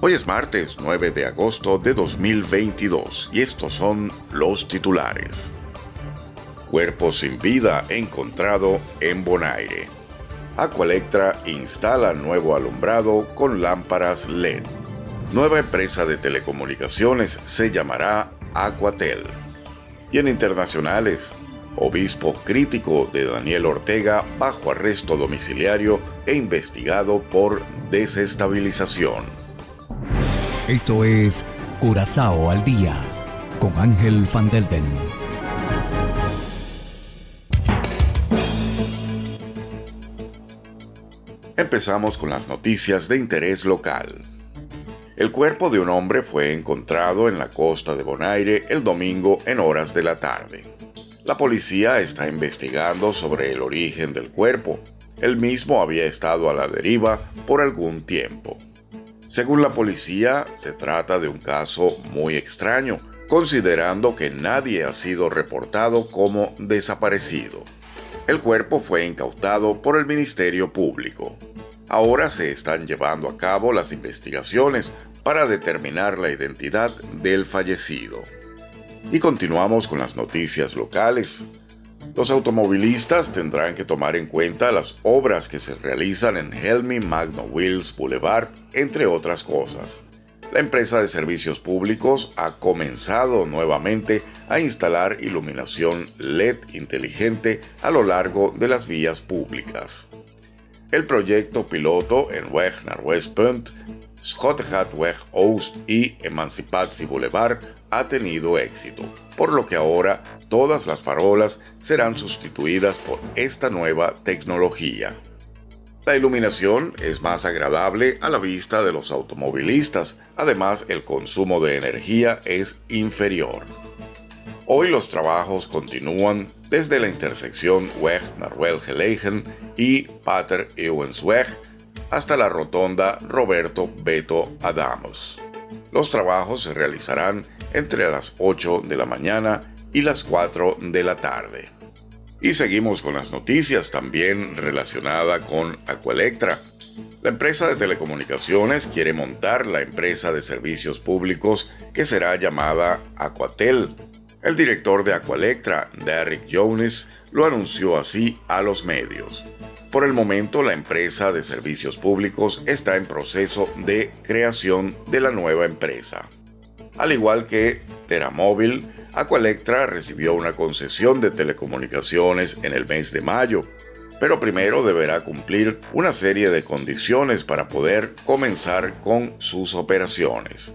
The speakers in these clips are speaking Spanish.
Hoy es martes 9 de agosto de 2022 y estos son los titulares. Cuerpo sin vida encontrado en Bonaire. Aqualectra instala nuevo alumbrado con lámparas LED. Nueva empresa de telecomunicaciones se llamará Aquatel. Y en internacionales, obispo crítico de Daniel Ortega bajo arresto domiciliario e investigado por desestabilización. Esto es Curazao al día con Ángel Van Delden. Empezamos con las noticias de interés local. El cuerpo de un hombre fue encontrado en la costa de Bonaire el domingo en horas de la tarde. La policía está investigando sobre el origen del cuerpo. El mismo había estado a la deriva por algún tiempo. Según la policía, se trata de un caso muy extraño, considerando que nadie ha sido reportado como desaparecido. El cuerpo fue incautado por el Ministerio Público. Ahora se están llevando a cabo las investigaciones para determinar la identidad del fallecido. Y continuamos con las noticias locales. Los automovilistas tendrán que tomar en cuenta las obras que se realizan en Helmy Magno Wheels Boulevard, entre otras cosas. La empresa de servicios públicos ha comenzado nuevamente a instalar iluminación LED inteligente a lo largo de las vías públicas. El proyecto piloto en Weg naar Westpunt, Weg Oost y Emancipatie Boulevard ha tenido éxito, por lo que ahora todas las farolas serán sustituidas por esta nueva tecnología. La iluminación es más agradable a la vista de los automovilistas, además el consumo de energía es inferior. Hoy los trabajos continúan desde la intersección Weg Naruel Gelegen y Pater Ewensweg hasta la rotonda Roberto Beto Adamos. Los trabajos se realizarán entre las 8 de la mañana y las 4 de la tarde. Y seguimos con las noticias también relacionada con Aqualectra. La empresa de telecomunicaciones quiere montar la empresa de servicios públicos que será llamada Aquatel. El director de Aqualectra, Derrick Jones, lo anunció así a los medios. Por el momento, la empresa de servicios públicos está en proceso de creación de la nueva empresa. Al igual que Teramóvil, Aqualectra recibió una concesión de telecomunicaciones en el mes de mayo, pero primero deberá cumplir una serie de condiciones para poder comenzar con sus operaciones.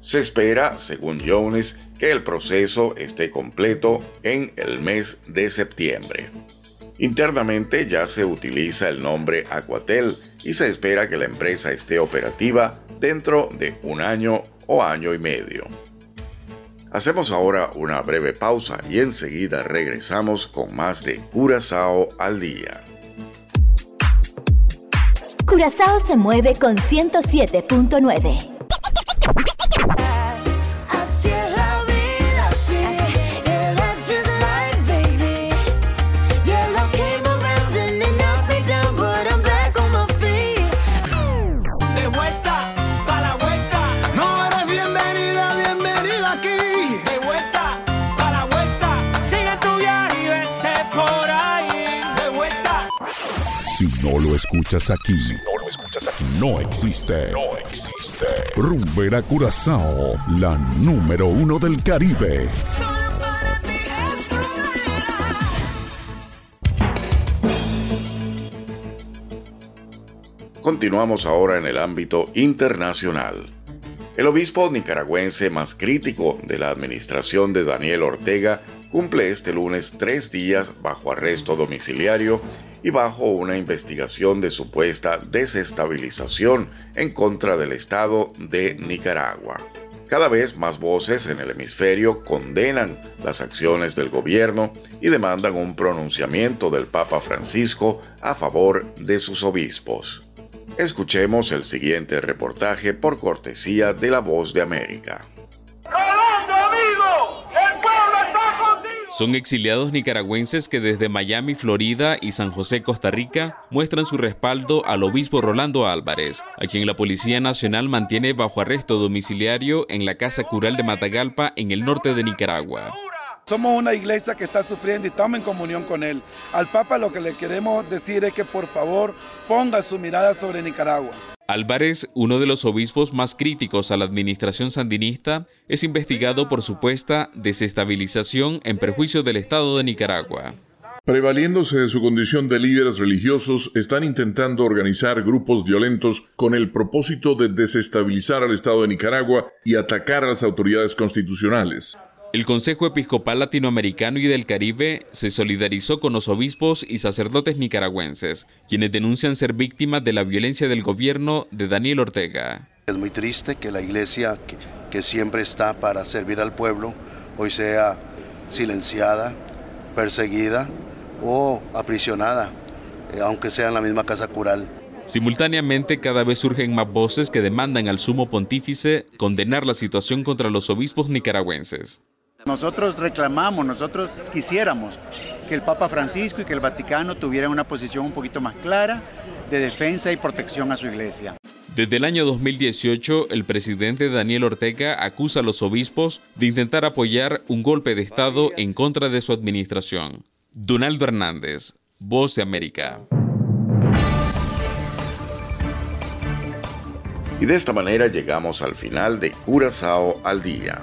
Se espera, según Jones, que el proceso esté completo en el mes de septiembre. Internamente ya se utiliza el nombre Aquatel y se espera que la empresa esté operativa dentro de un año o año y medio. Hacemos ahora una breve pausa y enseguida regresamos con más de Curazao al día. Curazao se mueve con 107.9. no lo escuchas aquí, no existe. No existe. Curazao, la número uno del Caribe. Continuamos ahora en el ámbito internacional. El obispo nicaragüense más crítico de la administración de Daniel Ortega cumple este lunes tres días bajo arresto domiciliario y bajo una investigación de supuesta desestabilización en contra del Estado de Nicaragua. Cada vez más voces en el hemisferio condenan las acciones del gobierno y demandan un pronunciamiento del Papa Francisco a favor de sus obispos. Escuchemos el siguiente reportaje por cortesía de La Voz de América. Son exiliados nicaragüenses que desde Miami, Florida y San José, Costa Rica, muestran su respaldo al obispo Rolando Álvarez, a quien la Policía Nacional mantiene bajo arresto domiciliario en la Casa Cural de Matagalpa, en el norte de Nicaragua. Somos una iglesia que está sufriendo y estamos en comunión con él. Al Papa lo que le queremos decir es que por favor ponga su mirada sobre Nicaragua. Álvarez, uno de los obispos más críticos a la administración sandinista, es investigado por supuesta desestabilización en perjuicio del Estado de Nicaragua. Prevaliéndose de su condición de líderes religiosos, están intentando organizar grupos violentos con el propósito de desestabilizar al Estado de Nicaragua y atacar a las autoridades constitucionales. El Consejo Episcopal Latinoamericano y del Caribe se solidarizó con los obispos y sacerdotes nicaragüenses, quienes denuncian ser víctimas de la violencia del gobierno de Daniel Ortega. Es muy triste que la iglesia, que, siempre está para servir al pueblo, hoy sea silenciada, perseguida o aprisionada, eh, aunque sea en la misma casa cural. Simultáneamente, cada vez surgen más voces que demandan al sumo pontífice condenar la situación contra los obispos nicaragüenses. Nosotros reclamamos, nosotros quisiéramos que el Papa Francisco y que el Vaticano tuvieran una posición un poquito más clara de defensa y protección a su iglesia. Desde el año 2018, el presidente Daniel Ortega acusa a los obispos de intentar apoyar un golpe de Estado en contra de su administración. Donaldo Hernández, Voz de América. Y de esta manera llegamos al final de Curazao al Día.